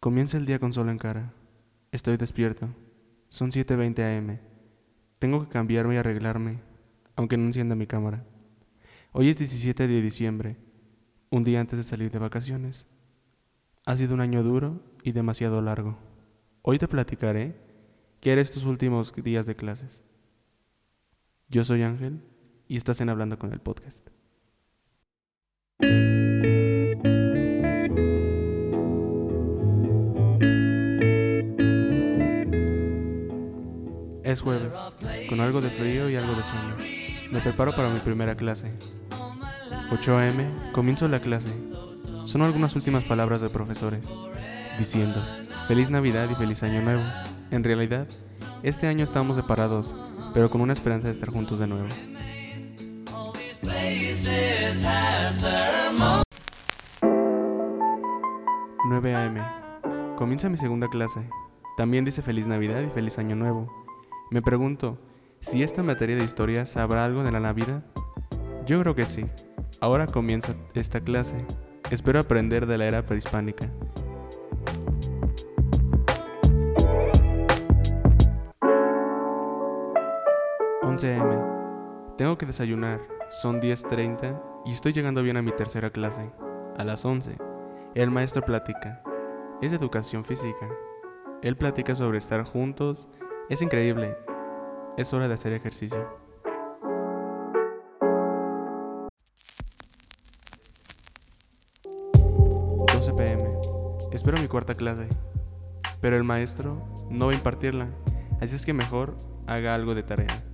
Comienza el día con sol en cara. Estoy despierto. Son 7.20 am. Tengo que cambiarme y arreglarme, aunque no encienda mi cámara. Hoy es 17 de diciembre, un día antes de salir de vacaciones. Ha sido un año duro y demasiado largo. Hoy te platicaré qué eres tus últimos días de clases. Yo soy Ángel y estás en Hablando con el podcast. Es jueves, con algo de frío y algo de sueño. Me preparo para mi primera clase. 8 am, comienzo la clase. Son algunas últimas palabras de profesores, diciendo, Feliz Navidad y feliz Año Nuevo. En realidad, este año estamos separados, pero con una esperanza de estar juntos de nuevo. 9 am. Comienza mi segunda clase. También dice Feliz Navidad y Feliz Año Nuevo. Me pregunto, si esta materia de historia sabrá algo de la Navidad. Yo creo que sí. Ahora comienza esta clase. Espero aprender de la era prehispánica. m. Tengo que desayunar. Son 10.30 y estoy llegando bien a mi tercera clase. A las 11. El maestro platica. Es educación física. Él platica sobre estar juntos. Es increíble. Es hora de hacer ejercicio. 12 pm. Espero mi cuarta clase. Pero el maestro no va a impartirla. Así es que mejor haga algo de tarea.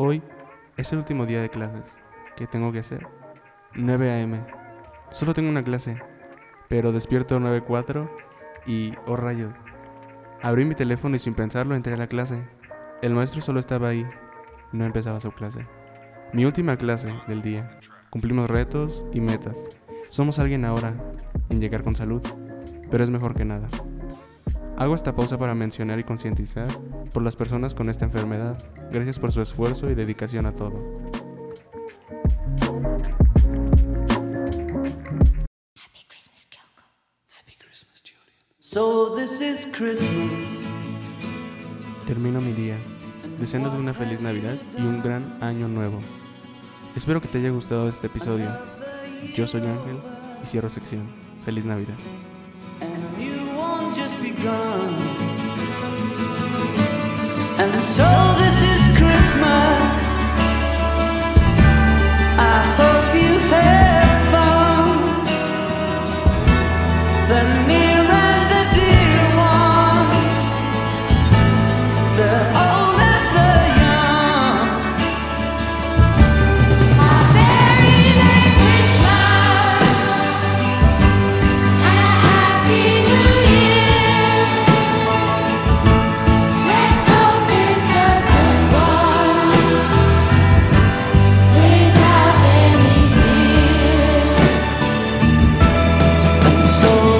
Hoy es el último día de clases. ¿Qué tengo que hacer? 9 a.m. Solo tengo una clase, pero despierto a 9.04 y, oh rayos, abrí mi teléfono y sin pensarlo entré a la clase. El maestro solo estaba ahí, no empezaba su clase. Mi última clase del día. Cumplimos retos y metas. Somos alguien ahora en llegar con salud, pero es mejor que nada. Hago esta pausa para mencionar y concientizar por las personas con esta enfermedad. Gracias por su esfuerzo y dedicación a todo. Termino mi día, deseándote una feliz Navidad y un gran año nuevo. Espero que te haya gustado este episodio. Yo soy Ángel y cierro sección. Feliz Navidad. And so so